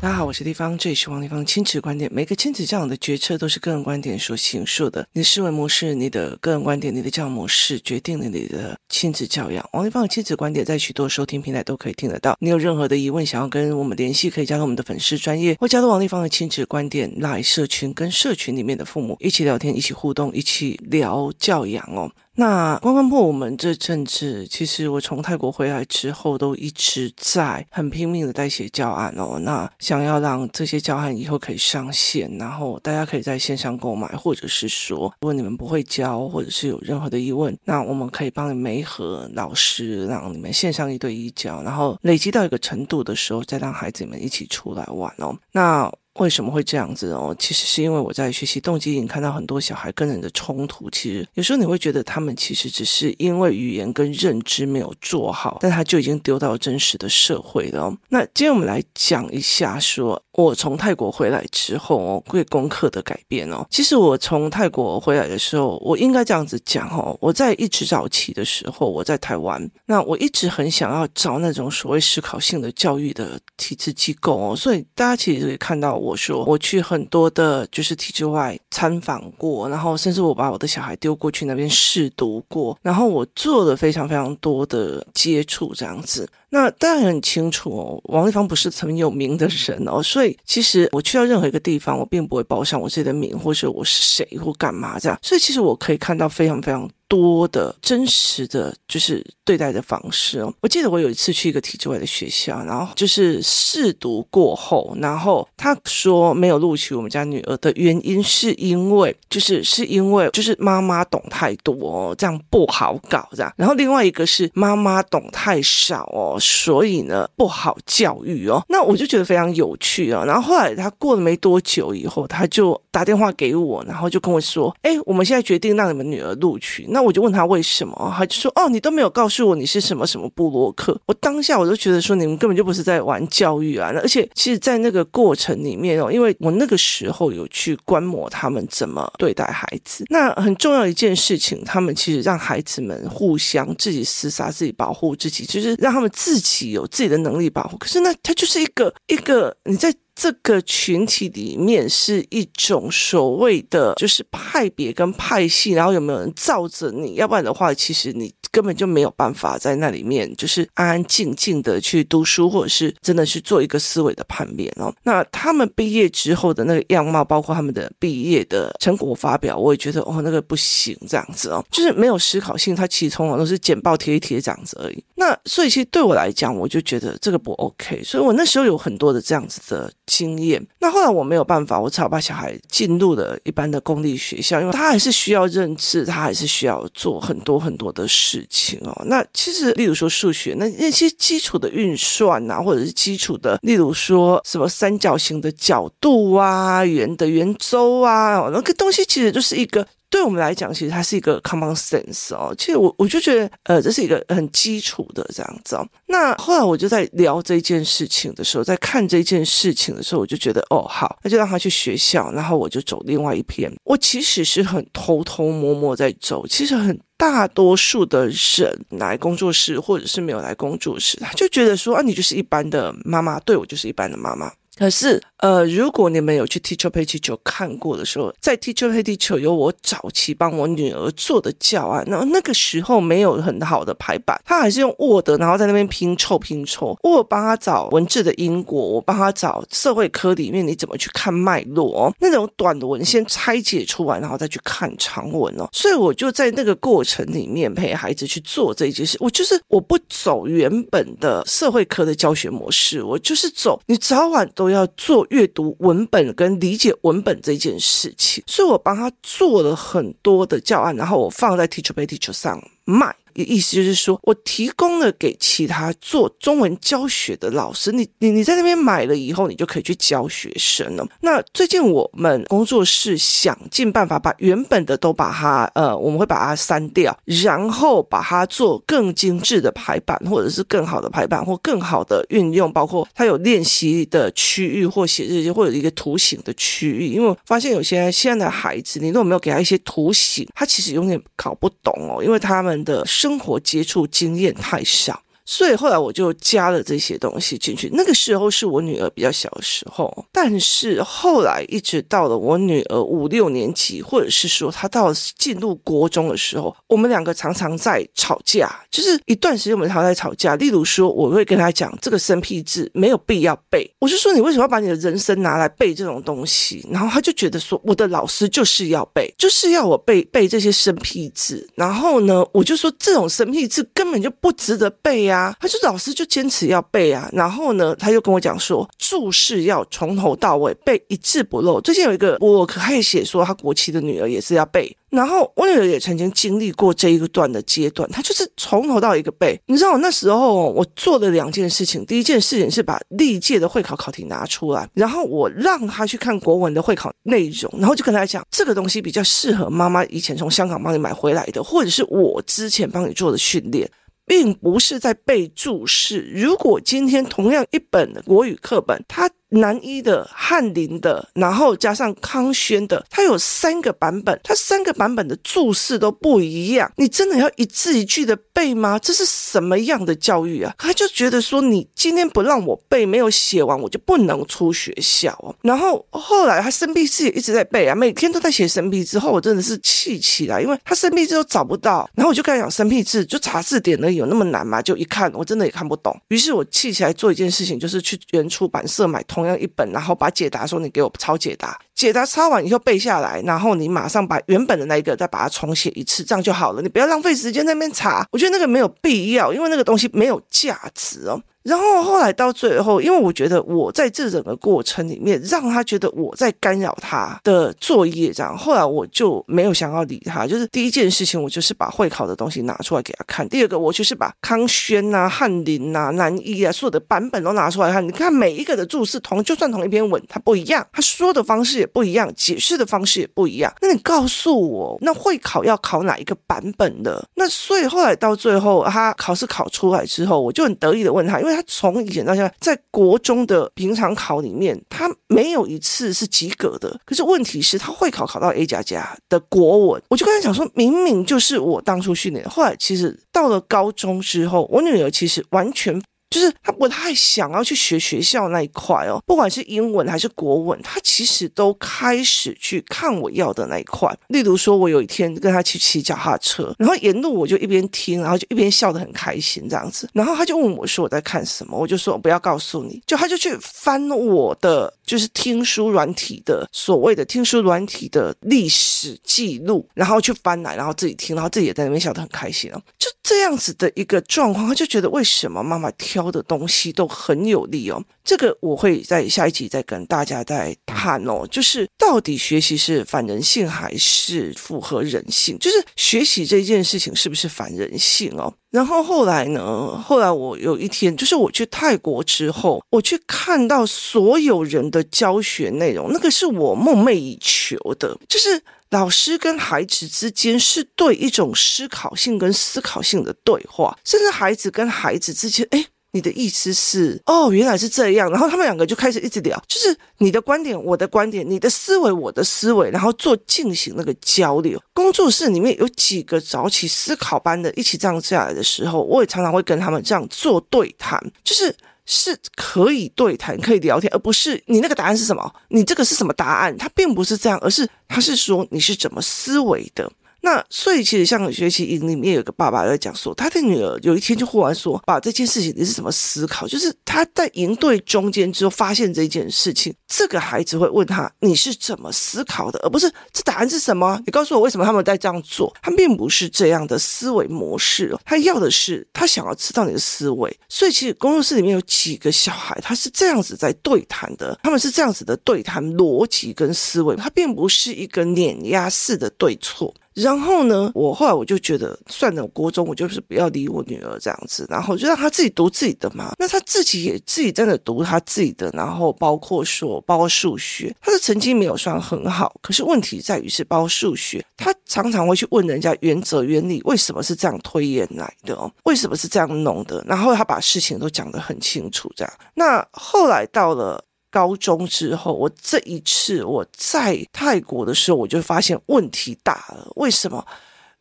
大家好，我是丽芳，这里是王丽芳亲子观点。每个亲子教养的决策都是个人观点所形塑的。你的思维模式、你的个人观点、你的教养模式，决定了你的亲子教养。王丽芳的亲子观点在许多收听平台都可以听得到。你有任何的疑问，想要跟我们联系，可以加入我们的粉丝专业，或加入王丽芳的亲子观点来社群，跟社群里面的父母一起聊天、一起互动、一起聊教养哦。那关关破，我们这阵子其实我从泰国回来之后，都一直在很拼命的代写教案哦。那想要让这些教案以后可以上线，然后大家可以在线上购买，或者是说，如果你们不会教，或者是有任何的疑问，那我们可以帮你媒合老师，让你们线上一对一教，然后累积到一个程度的时候，再让孩子们一起出来玩哦。那。为什么会这样子哦？其实是因为我在学习动机营看到很多小孩跟人的冲突。其实有时候你会觉得他们其实只是因为语言跟认知没有做好，但他就已经丢到真实的社会了。那今天我们来讲一下，说我从泰国回来之后哦，对功课的改变哦。其实我从泰国回来的时候，我应该这样子讲哦。我在一直早期的时候，我在台湾，那我一直很想要找那种所谓思考性的教育的体制机构哦。所以大家其实可以看到我。我说我去很多的，就是体制外参访过，然后甚至我把我的小孩丢过去那边试读过，然后我做了非常非常多的接触，这样子。那当然很清楚哦，王丽芳不是很有名的人哦，所以其实我去到任何一个地方，我并不会报上我自己的名，或者我是谁或干嘛这样。所以其实我可以看到非常非常多的真实的就是对待的方式哦。我记得我有一次去一个体制外的学校，然后就是试读过后，然后他说没有录取我们家女儿的原因是因为就是是因为就是妈妈懂太多哦，这样不好搞这样。然后另外一个是妈妈懂太少哦。所以呢，不好教育哦。那我就觉得非常有趣啊。然后后来他过了没多久以后，他就打电话给我，然后就跟我说：“哎，我们现在决定让你们女儿录取。”那那我就问他为什么，他就说：“哦，你都没有告诉我你是什么什么部落客。”我当下我就觉得说，你们根本就不是在玩教育啊。而且其实，在那个过程里面哦，因为我那个时候有去观摩他们怎么对待孩子。那很重要一件事情，他们其实让孩子们互相自己厮杀、自己保护自己，就是让他们。自己有自己的能力保护，可是那他就是一个一个你在。这个群体里面是一种所谓的就是派别跟派系，然后有没有人罩着你？要不然的话，其实你根本就没有办法在那里面就是安安静静的去读书，或者是真的去做一个思维的判别哦。那他们毕业之后的那个样貌，包括他们的毕业的成果发表，我也觉得哦，那个不行，这样子哦，就是没有思考性。他其实通常都是简报贴一贴这样子而已。那所以其实对我来讲，我就觉得这个不 OK。所以我那时候有很多的这样子的。经验。那后来我没有办法，我只好把小孩进入了一般的公立学校，因为他还是需要认字，他还是需要做很多很多的事情哦。那其实，例如说数学，那那些基础的运算啊，或者是基础的，例如说什么三角形的角度啊，圆的圆周啊，那个东西其实就是一个。对我们来讲，其实它是一个 common sense 哦。其实我我就觉得，呃，这是一个很基础的这样子哦。那后来我就在聊这件事情的时候，在看这件事情的时候，我就觉得，哦，好，那就让他去学校，然后我就走另外一篇。我其实是很偷偷摸摸在走。其实很大多数的人来工作室，或者是没有来工作室，他就觉得说，啊，你就是一般的妈妈，对，我就是一般的妈妈。可是，呃，如果你们有去 Teacher pay 地球看过的时候，在 Teacher pay 地球有我早期帮我女儿做的教案，那那个时候没有很好的排版，他还是用 Word，然后在那边拼凑拼凑。我帮他找文字的因果，我帮他找社会科里面你怎么去看脉络哦，那种短的文先拆解出来，然后再去看长文哦。所以我就在那个过程里面陪孩子去做这一件事。我就是我不走原本的社会科的教学模式，我就是走你早晚都。要做阅读文本跟理解文本这件事情，所以我帮他做了很多的教案，然后我放在 Teacher Pay Teacher 上卖。意思就是说，我提供了给其他做中文教学的老师，你你你在那边买了以后，你就可以去教学生了。那最近我们工作室想尽办法把原本的都把它，呃，我们会把它删掉，然后把它做更精致的排版，或者是更好的排版，或更好的运用，包括它有练习的区域，或写日记，或者一个图形的区域。因为我发现有些现在的孩子，你如果没有给他一些图形，他其实有点搞不懂哦，因为他们的生生活接触经验太少，所以后来我就加了这些东西进去。那个时候是我女儿比较小的时候，但是后来一直到了我女儿五六年级，或者是说她到了进入国中的时候，我们两个常常在吵架，就是一段时间我们常常在吵架。例如说，我会跟她讲这个生僻字没有必要背，我就说你为什么要把你的人生拿来背这种东西？然后她就觉得说我的老师就是要背，就是要我背背这些生僻字。然后呢，我就说这种生僻字根本就不值得背呀。啊他就老师就坚持要背啊。然后呢，他又跟我讲说注释要从头到尾背一字不漏。最近有一个我可还写说他国七的女儿也是要背。然后我女儿也曾经经历过这一个段的阶段，她就是从头到一个背。你知道我那时候我做了两件事情，第一件事情是把历届的会考考题拿出来，然后我让她去看国文的会考内容，然后就跟她讲这个东西比较适合妈妈以前从香港帮你买回来的，或者是我之前帮你做的训练。并不是在背注释。如果今天同样一本国语课本，它南一的、翰林的，然后加上康轩的，它有三个版本，它三个版本的注释都不一样。你真的要一字一句的背吗？这是什么样的教育啊？他就觉得说，你今天不让我背，没有写完，我就不能出学校哦。然后后来他生僻字也一直在背啊，每天都在写生僻字。后我真的是气起来，因为他生僻字都找不到。然后我就跟他讲，生僻字就查字典而已，有那么难吗？就一看，我真的也看不懂。于是我气起来做一件事情，就是去原出版社买。同样一本，然后把解答说，你给我抄解答，解答抄完以后背下来，然后你马上把原本的那一个再把它重写一次，这样就好了。你不要浪费时间在那边查，我觉得那个没有必要，因为那个东西没有价值哦。然后后来到最后，因为我觉得我在这整个过程里面让他觉得我在干扰他的作业，这样后来我就没有想要理他。就是第一件事情，我就是把会考的东西拿出来给他看；第二个，我就是把康轩啊、翰林啊、南一啊所有的版本都拿出来看。你看每一个的注释同，就算同一篇文，它不一样，他说的方式也不一样，解释的方式也不一样。那你告诉我，那会考要考哪一个版本的？那所以后来到最后，他考试考出来之后，我就很得意的问他，因为。他从以前到现在，在国中的平常考里面，他没有一次是及格的。可是问题是，他会考考到 A 加加的国文，我就跟他讲说，明明就是我当初训练。后来其实到了高中之后，我女儿其实完全。就是他不太想要去学学校那一块哦，不管是英文还是国文，他其实都开始去看我要的那一块。例如说，我有一天跟他去骑脚踏车，然后沿路我就一边听，然后就一边笑得很开心这样子。然后他就问我说我在看什么，我就说我不要告诉你。就他就去翻我的就是听书软体的所谓的听书软体的历史记录，然后去翻来，然后自己听，然后自己也在那边笑得很开心哦。就这样子的一个状况，他就觉得为什么妈妈挑教的东西都很有利哦。这个我会在下一集再跟大家再谈哦。就是到底学习是反人性还是符合人性？就是学习这件事情是不是反人性哦？然后后来呢？后来我有一天，就是我去泰国之后，我去看到所有人的教学内容，那个是我梦寐以求的，就是。老师跟孩子之间是对一种思考性跟思考性的对话，甚至孩子跟孩子之间，诶，你的意思是，哦，原来是这样，然后他们两个就开始一直聊，就是你的观点，我的观点，你的思维，我的思维，然后做进行那个交流。工作室里面有几个早起思考班的，一起这样下来的时候，我也常常会跟他们这样做对谈，就是。是可以对谈、可以聊天，而不是你那个答案是什么？你这个是什么答案？他并不是这样，而是他是说你是怎么思维的。那所以其实像学习营里面有个爸爸在讲说，他的女儿有一天就忽然说：“把这件事情你是怎么思考？”就是他在营队中间之后发现这件事情，这个孩子会问他：“你是怎么思考的？”而不是这答案是什么？你告诉我为什么他们在这样做？他并不是这样的思维模式，他要的是他想要知道你的思维。所以其实工作室里面有几个小孩，他是这样子在对谈的，他们是这样子的对谈逻辑跟思维，他并不是一个碾压式的对错。然后呢，我后来我就觉得算了，国中我就是不要理我女儿这样子，然后就让她自己读自己的嘛。那她自己也自己在那读她自己的，然后包括说，包括数学，她的成绩没有算很好，可是问题在于是包括数学，她常常会去问人家原则原理，为什么是这样推演来的哦？为什么是这样弄的？然后她把事情都讲得很清楚，这样。那后来到了。高中之后，我这一次我在泰国的时候，我就发现问题大了。为什么？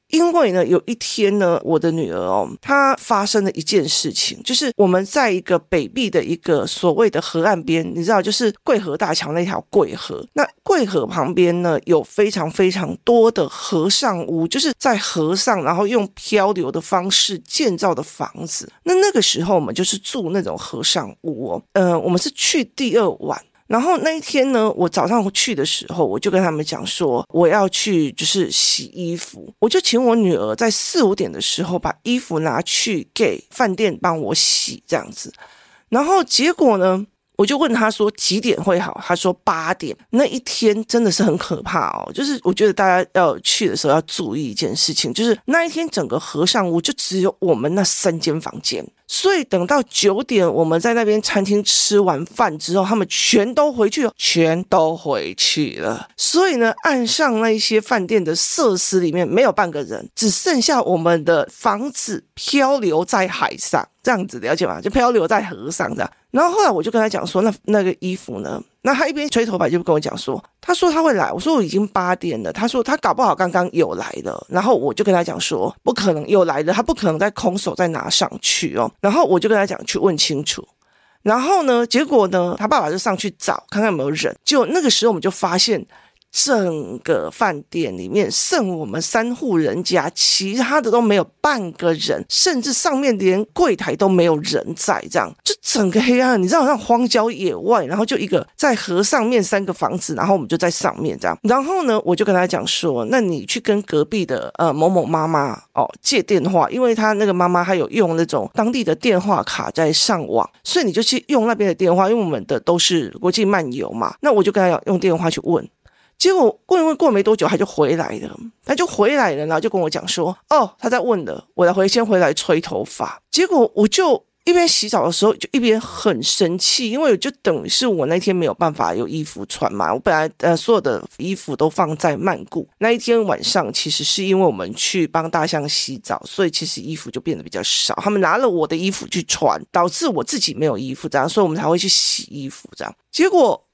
因为呢，有一天呢，我的女儿哦，她发生了一件事情，就是我们在一个北壁的一个所谓的河岸边，你知道，就是贵河大桥那条贵河。那贵河旁边呢，有非常非常多的河上屋，就是在河上，然后用漂流的方式建造的房子。那那个时候，我们就是住那种河上屋哦。呃，我们是去第二晚。然后那一天呢，我早上去的时候，我就跟他们讲说，我要去就是洗衣服，我就请我女儿在四五点的时候把衣服拿去给饭店帮我洗这样子。然后结果呢，我就问他说几点会好，他说八点。那一天真的是很可怕哦，就是我觉得大家要去的时候要注意一件事情，就是那一天整个和尚屋就只有我们那三间房间。所以等到九点，我们在那边餐厅吃完饭之后，他们全都回去了，全都回去了。所以呢，岸上那一些饭店的设施里面没有半个人，只剩下我们的房子漂流在海上，这样子了解吗？就漂流在河上这样。然后后来我就跟他讲说，那那个衣服呢？那他一边吹头发就跟我讲说，他说他会来。我说我已经八点了。他说他搞不好刚刚有来了。然后我就跟他讲说，不可能有来了，他不可能再空手再拿上去哦。然后我就跟他讲去问清楚。然后呢，结果呢，他爸爸就上去找看看有没有人。就那个时候我们就发现。整个饭店里面剩我们三户人家，其他的都没有半个人，甚至上面连柜台都没有人在，这样就整个黑暗，你知道，像荒郊野外，然后就一个在河上面三个房子，然后我们就在上面这样。然后呢，我就跟他讲说，那你去跟隔壁的呃某某妈妈哦借电话，因为他那个妈妈还有用那种当地的电话卡在上网，所以你就去用那边的电话，因为我们的都是国际漫游嘛。那我就跟他用电话去问。结果过一问过没多久，他就回来了，他就回来了，然后就跟我讲说：“哦，他在问了，我来回先回来吹头发。”结果我就一边洗澡的时候，就一边很生气，因为就等于是我那天没有办法有衣服穿嘛。我本来呃所有的衣服都放在曼谷，那一天晚上其实是因为我们去帮大象洗澡，所以其实衣服就变得比较少。他们拿了我的衣服去穿，导致我自己没有衣服，这样，所以我们才会去洗衣服这样。结果。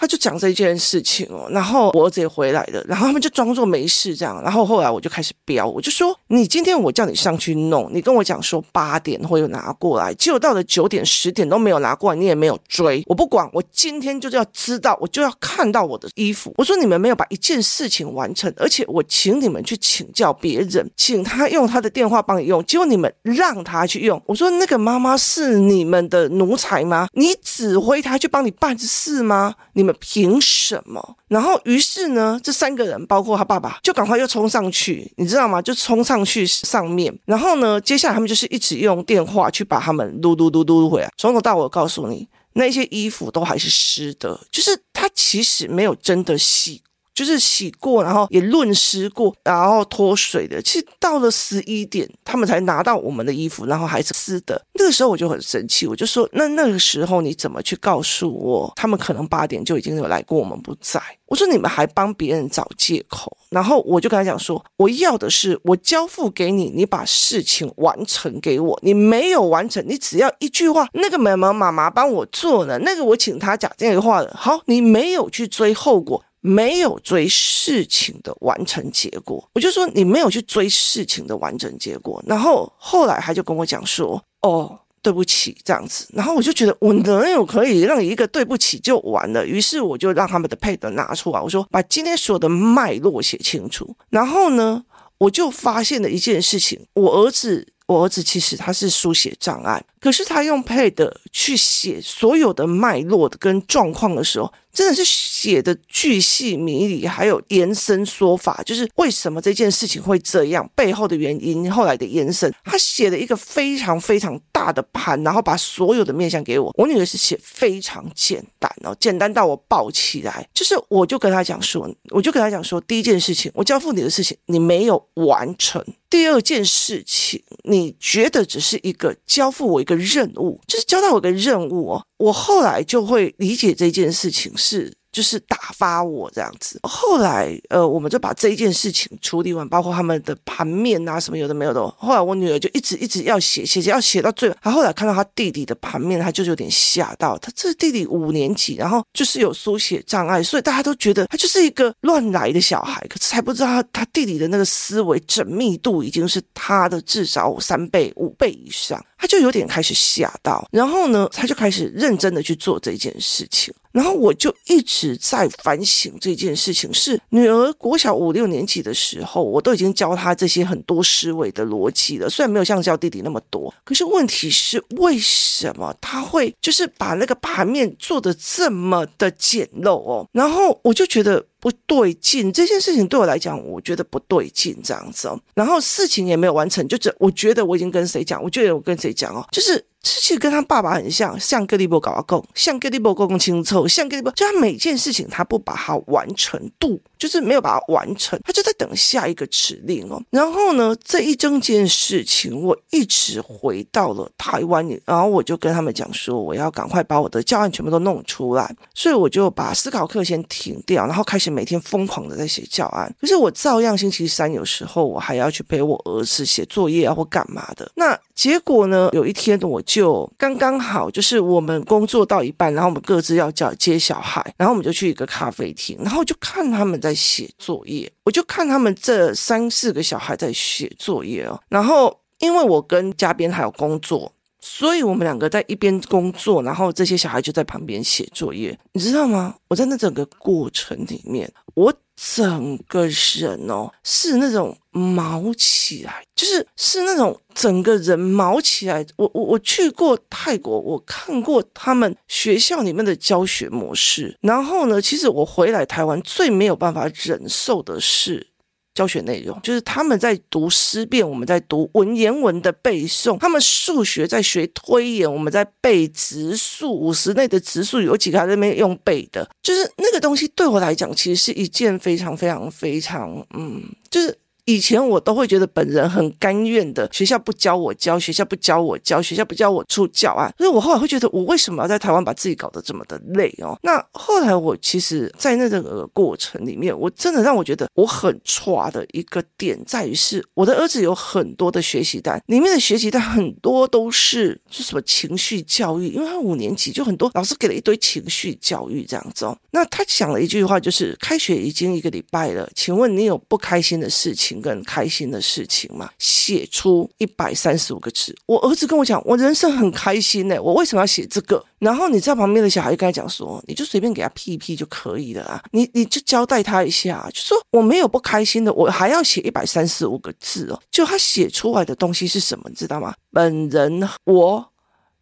他就讲这件事情哦，然后我儿子也回来了，然后他们就装作没事这样，然后后来我就开始飙，我就说你今天我叫你上去弄，你跟我讲说八点会有拿过来，结果到了九点十点都没有拿过来，你也没有追，我不管，我今天就是要知道，我就要看到我的衣服。我说你们没有把一件事情完成，而且我请你们去请教别人，请他用他的电话帮你用，结果你们让他去用。我说那个妈妈是你们的奴才吗？你指挥他去帮你办事吗？你凭什么？然后，于是呢，这三个人，包括他爸爸，就赶快又冲上去，你知道吗？就冲上去上面。然后呢，接下来他们就是一直用电话去把他们撸撸撸撸回来。从头到尾，告诉你，那些衣服都还是湿的，就是他其实没有真的洗。就是洗过，然后也润湿过，然后脱水的。其实到了十一点，他们才拿到我们的衣服，然后还是湿的。那个时候我就很生气，我就说：那那个时候你怎么去告诉我，他们可能八点就已经有来过，我们不在？我说你们还帮别人找借口。然后我就跟他讲说：我要的是我交付给你，你把事情完成给我。你没有完成，你只要一句话，那个妈妈妈妈帮我做了，那个我请他讲这个话的。好，你没有去追后果。没有追事情的完成结果，我就说你没有去追事情的完整结果。然后后来他就跟我讲说：“哦，对不起，这样子。”然后我就觉得我能有可以让一个对不起就完了。于是我就让他们的配得拿出来，我说把今天所有的脉络写清楚。然后呢，我就发现了一件事情：我儿子，我儿子其实他是书写障碍，可是他用配得去写所有的脉络的跟状况的时候。真的是写的巨细靡遗，还有延伸说法，就是为什么这件事情会这样，背后的原因，后来的延伸。他写了一个非常非常大的盘，然后把所有的面向给我。我女儿是写非常简单哦，简单到我抱起来。就是我就跟他讲说，我就跟他讲说，第一件事情，我交付你的事情你没有完成；第二件事情，你觉得只是一个交付我一个任务，就是交代我一个任务哦。我后来就会理解这件事情。是就是打发我这样子。后来呃，我们就把这一件事情处理完，包括他们的盘面啊什么有的没有的。后来我女儿就一直一直要写写写，要写到最后。她后来看到她弟弟的盘面，她就有点吓到。她这是弟弟五年级，然后就是有书写障碍，所以大家都觉得他就是一个乱来的小孩。可是还不知道他他弟弟的那个思维缜密度已经是他的至少三倍五倍以上。他就有点开始吓到，然后呢，他就开始认真的去做这件事情。然后我就一直在反省这件事情。是女儿国小五六年级的时候，我都已经教她这些很多思维的逻辑了。虽然没有像教弟弟那么多，可是问题是为什么他会就是把那个盘面做得这么的简陋哦？然后我就觉得。不对劲，这件事情对我来讲，我觉得不对劲，这样子哦。然后事情也没有完成，就这，我觉得我已经跟谁讲，我觉得我跟谁讲哦，就是。其实跟他爸爸很像，像格里波搞阿公，像格里波公公清楚，像格里波，就他每件事情他不把它完成度，就是没有把它完成，他就在等下一个指令哦。然后呢，这一整件事情，我一直回到了台湾，然后我就跟他们讲说，我要赶快把我的教案全部都弄出来，所以我就把思考课先停掉，然后开始每天疯狂的在写教案。可是我照样星期三有时候我还要去陪我儿子写作业啊或干嘛的。那结果呢，有一天我就。刚刚好，就是我们工作到一半，然后我们各自要叫接小孩，然后我们就去一个咖啡厅，然后就看他们在在写作业，我就看他们这三四个小孩在写作业哦。然后因为我跟嘉宾还有工作，所以我们两个在一边工作，然后这些小孩就在旁边写作业，你知道吗？我在那整个过程里面，我。整个人哦，是那种毛起来，就是是那种整个人毛起来。我我我去过泰国，我看过他们学校里面的教学模式。然后呢，其实我回来台湾最没有办法忍受的是。教学内容就是他们在读思辨，我们在读文言文的背诵；他们数学在学推演，我们在背植数，五十内的植数有几个还在那边用背的，就是那个东西对我来讲，其实是一件非常非常非常，嗯，就是。以前我都会觉得本人很甘愿的，学校不教我教，学校不教我教，学校不教我出教案，所以我后来会觉得，我为什么要在台湾把自己搞得这么的累哦？那后来我其实，在那个过程里面，我真的让我觉得我很挫的一个点在于是，我的儿子有很多的学习单，里面的学习单很多都是是什么情绪教育，因为他五年级就很多老师给了一堆情绪教育这样子哦。那他讲了一句话，就是开学已经一个礼拜了，请问你有不开心的事情？个人开心的事情嘛，写出一百三十五个字。我儿子跟我讲，我人生很开心呢，我为什么要写这个？然后你在旁边的小孩就跟他讲说，你就随便给他批一批就可以了啊，你你就交代他一下，就说我没有不开心的，我还要写一百三十五个字哦。就他写出来的东西是什么，你知道吗？本人我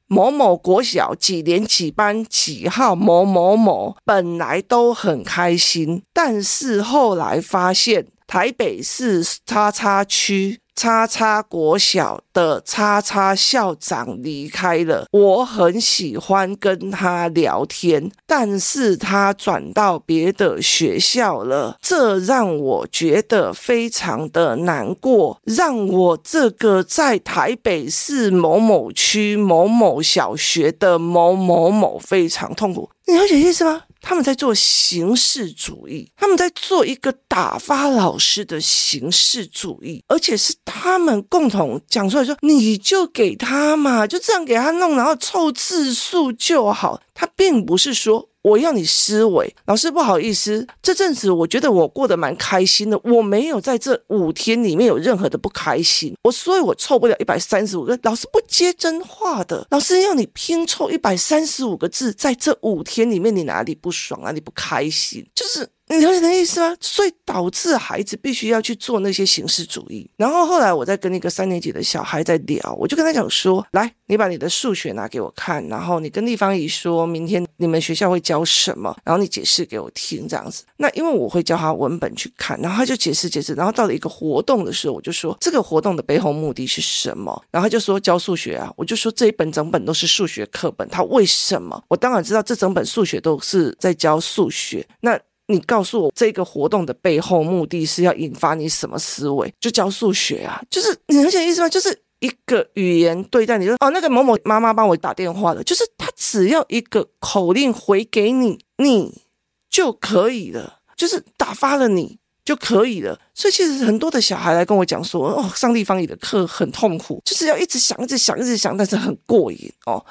某某国小几年几班几号某某某本来都很开心，但是后来发现。台北市叉叉区叉叉国小的叉叉校长离开了，我很喜欢跟他聊天，但是他转到别的学校了，这让我觉得非常的难过，让我这个在台北市某某区某某小学的某某某非常痛苦。你了解意思吗？他们在做形式主义，他们在做一个打发老师的形式主义，而且是他们共同讲出来说，你就给他嘛，就这样给他弄，然后凑字数就好。他并不是说。我要你思维，老师不好意思，这阵子我觉得我过得蛮开心的，我没有在这五天里面有任何的不开心，我所以我凑不了一百三十五个，老师不接真话的，老师要你拼凑一百三十五个字，在这五天里面你哪里不爽啊？哪里不开心？就是。你了解的意思吗？所以导致孩子必须要去做那些形式主义。然后后来我在跟一个三年级的小孩在聊，我就跟他讲说：“来，你把你的数学拿给我看，然后你跟立方姨说明天你们学校会教什么，然后你解释给我听，这样子。那因为我会教他文本去看，然后他就解释解释。然后到了一个活动的时候，我就说这个活动的背后目的是什么？然后他就说教数学啊。我就说这一本整本都是数学课本，他为什么？我当然知道这整本数学都是在教数学。那。你告诉我这个活动的背后目的是要引发你什么思维？就教数学啊，就是你了解意思吗？就是一个语言对待你，就哦，那个某某妈妈帮我打电话了，就是他只要一个口令回给你，你就可以了，就是打发了你就可以了。所以其实很多的小孩来跟我讲说，哦，上地方语的课很痛苦，就是要一直想，一直想，一直想，但是很过瘾哦。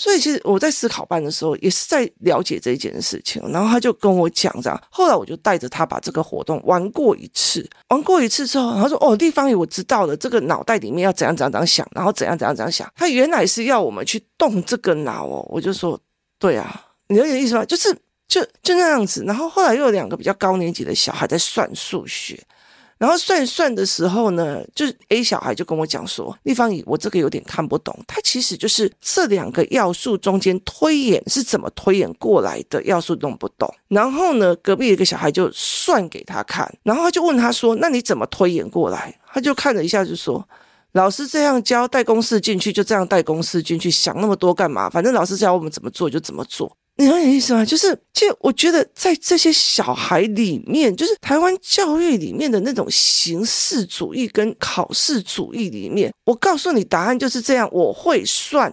所以其实我在思考班的时候，也是在了解这一件事情。然后他就跟我讲这样，后来我就带着他把这个活动玩过一次。玩过一次之后，他说：“哦，地方语我知道了，这个脑袋里面要怎样怎样怎样想，然后怎样怎样怎样想。”他原来是要我们去动这个脑哦。我就说：“对啊，你有点意思吧？就是就就那样子。”然后后来又有两个比较高年级的小孩在算数学。然后算算的时候呢，就是 A 小孩就跟我讲说：“立方体，我这个有点看不懂。它其实就是这两个要素中间推演是怎么推演过来的要素弄不懂。”然后呢，隔壁一个小孩就算给他看，然后他就问他说：“那你怎么推演过来？”他就看了一下，就说：“老师这样教，带公式进去，就这样带公式进去，想那么多干嘛？反正老师教我们怎么做就怎么做。”你有点意思吗？就是，其实我觉得在这些小孩里面，就是台湾教育里面的那种形式主义跟考试主义里面，我告诉你答案就是这样，我会算。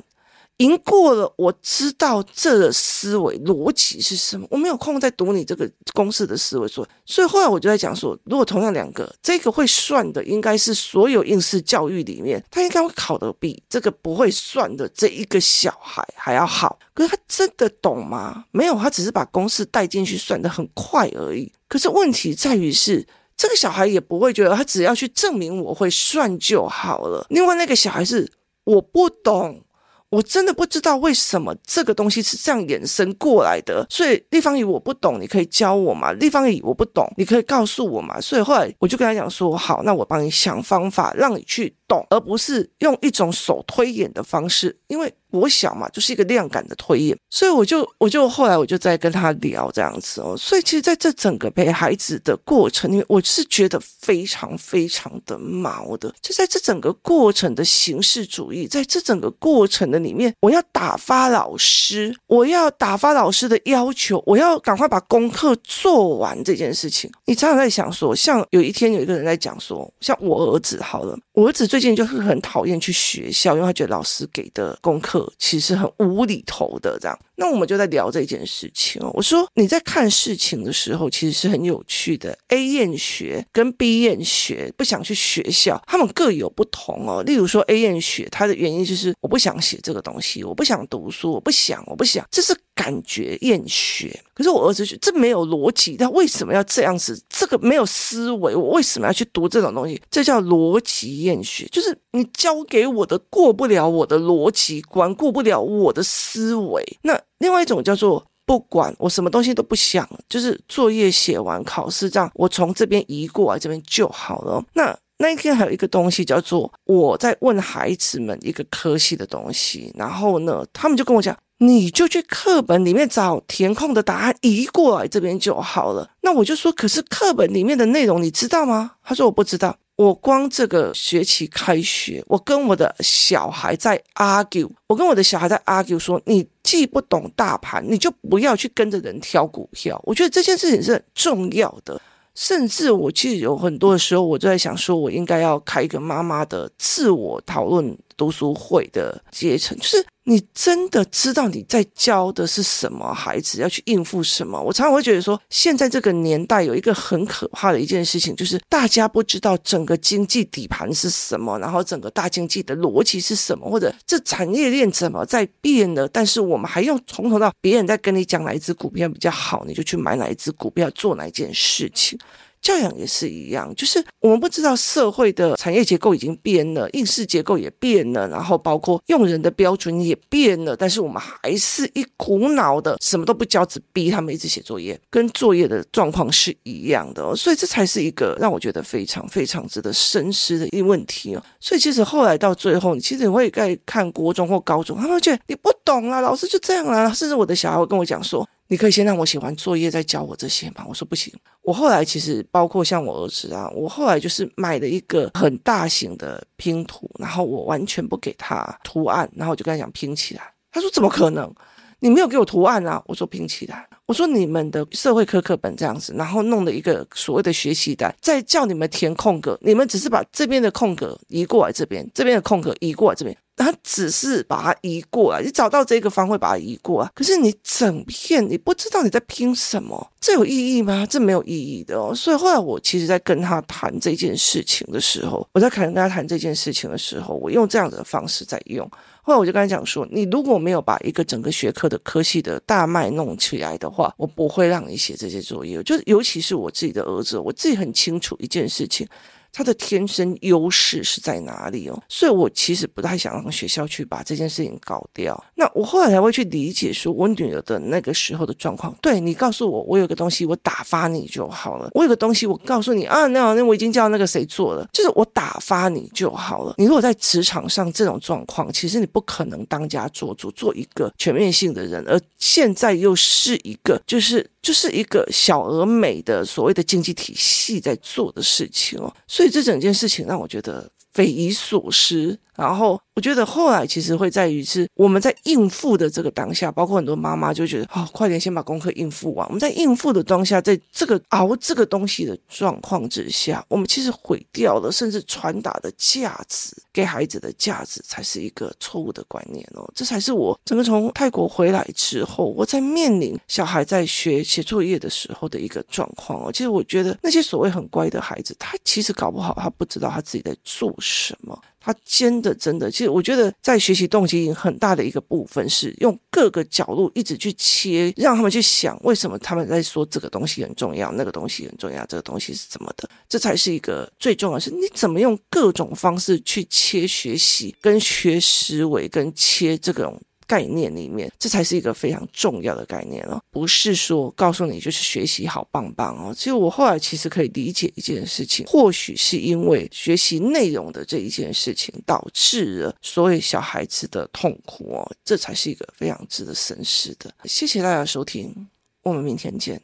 赢过了，我知道这个思维逻辑是什么。我没有空再读你这个公式的思维，所以，所以后来我就在讲说，如果同样两个，这个会算的应该是所有应试教育里面，他应该会考得比这个不会算的这一个小孩还要好。可是他真的懂吗？没有，他只是把公式带进去算得很快而已。可是问题在于是，这个小孩也不会觉得他只要去证明我会算就好了。另外那个小孩是我不懂。我真的不知道为什么这个东西是这样衍生过来的，所以立方语我不懂，你可以教我吗？立方语我不懂，你可以告诉我吗？所以后来我就跟他讲说，好，那我帮你想方法，让你去懂，而不是用一种手推演的方式，因为。我小嘛，就是一个量感的推演，所以我就我就后来我就在跟他聊这样子哦，所以其实在这整个陪孩子的过程里面，我是觉得非常非常的毛的，就在这整个过程的形式主义，在这整个过程的里面，我要打发老师，我要打发老师的要求，我要赶快把功课做完这件事情。你常常在想说，像有一天有一个人在讲说，像我儿子好了，我儿子最近就是很讨厌去学校，因为他觉得老师给的功课。其实很无厘头的这样，那我们就在聊这件事情哦。我说你在看事情的时候，其实是很有趣的。A 厌学跟 B 厌学，不想去学校，他们各有不同哦。例如说 A 厌学，他的原因就是我不想写这个东西，我不想读书，我不想，我不想，这是感觉厌学。可是我儿子这没有逻辑，他为什么要这样子？这个没有思维，我为什么要去读这种东西？这叫逻辑厌学，就是你教给我的过不了我的逻辑关观，过不了我的思维。那另外一种叫做不管我什么东西都不想，就是作业写完，考试这样，我从这边移过来这边就好了。那那一天还有一个东西叫做我在问孩子们一个科系的东西，然后呢，他们就跟我讲。你就去课本里面找填空的答案，移过来这边就好了。那我就说，可是课本里面的内容你知道吗？他说我不知道。我光这个学期开学，我跟我的小孩在 argue，我跟我的小孩在 argue 说，你既不懂大盘，你就不要去跟着人挑股票。我觉得这件事情是很重要的。甚至我其实有很多的时候，我就在想说，我应该要开一个妈妈的自我讨论读书会的阶层，就是。你真的知道你在教的是什么孩子，要去应付什么？我常常会觉得说，现在这个年代有一个很可怕的一件事情，就是大家不知道整个经济底盘是什么，然后整个大经济的逻辑是什么，或者这产业链怎么在变了。但是我们还用从头到别人在跟你讲哪一只股票比较好，你就去买哪一只股票，做哪一件事情。教养也是一样，就是我们不知道社会的产业结构已经变了，应试结构也变了，然后包括用人的标准也变了，但是我们还是一股脑的什么都不教，只逼他们一直写作业，跟作业的状况是一样的，所以这才是一个让我觉得非常非常值得深思的一个问题哦。所以其实后来到最后，你其实你会在看国中或高中，他们觉得你不懂啊，老师就这样啊，甚至我的小孩会跟我讲说。你可以先让我写完作业再教我这些吗？我说不行。我后来其实包括像我儿子啊，我后来就是买了一个很大型的拼图，然后我完全不给他图案，然后我就跟他讲拼起来。他说怎么可能？你没有给我图案啊？我说拼起来。我说你们的社会科课本这样子，然后弄了一个所谓的学习单，再叫你们填空格，你们只是把这边的空格移过来这边，这边的空格移过来这边。他只是把它移过来，你找到这个方位把它移过来，可是你整片你不知道你在拼什么，这有意义吗？这没有意义的哦。所以后来我其实在跟他谈这件事情的时候，我在可能跟他谈这件事情的时候，我用这样子的方式在用。后来我就跟他讲说，你如果没有把一个整个学科的科系的大脉弄起来的话，我不会让你写这些作业。就是尤其是我自己的儿子，我自己很清楚一件事情。他的天生优势是在哪里哦？所以我其实不太想让学校去把这件事情搞掉。那我后来才会去理解，说我女儿的那个时候的状况。对，你告诉我，我有个东西，我打发你就好了。我有个东西，我告诉你啊，那那我已经叫那个谁做了，就是我打发你就好了。你如果在职场上这种状况，其实你不可能当家做主，做一个全面性的人，而现在又是一个就是。就是一个小而美的所谓的经济体系在做的事情哦，所以这整件事情让我觉得匪夷所思。然后我觉得后来其实会在于是我们在应付的这个当下，包括很多妈妈就觉得哦，快点先把功课应付完。我们在应付的当下，在这个熬这个东西的状况之下，我们其实毁掉了，甚至传达的价值给孩子的价值才是一个错误的观念哦。这才是我整个从泰国回来之后，我在面临小孩在学写作业的时候的一个状况哦。其实我觉得那些所谓很乖的孩子，他其实搞不好他不知道他自己在做什么。他真的真的，其实我觉得在学习动机很大的一个部分是用各个角度一直去切，让他们去想为什么他们在说这个东西很重要，那个东西很重要，这个东西是怎么的，这才是一个最重要是你怎么用各种方式去切学习、跟学思维、跟切这种。概念里面，这才是一个非常重要的概念哦，不是说告诉你就是学习好棒棒哦。其实我后来其实可以理解一件事情，或许是因为学习内容的这一件事情导致了所有小孩子的痛苦哦，这才是一个非常值得深思的。谢谢大家收听，我们明天见。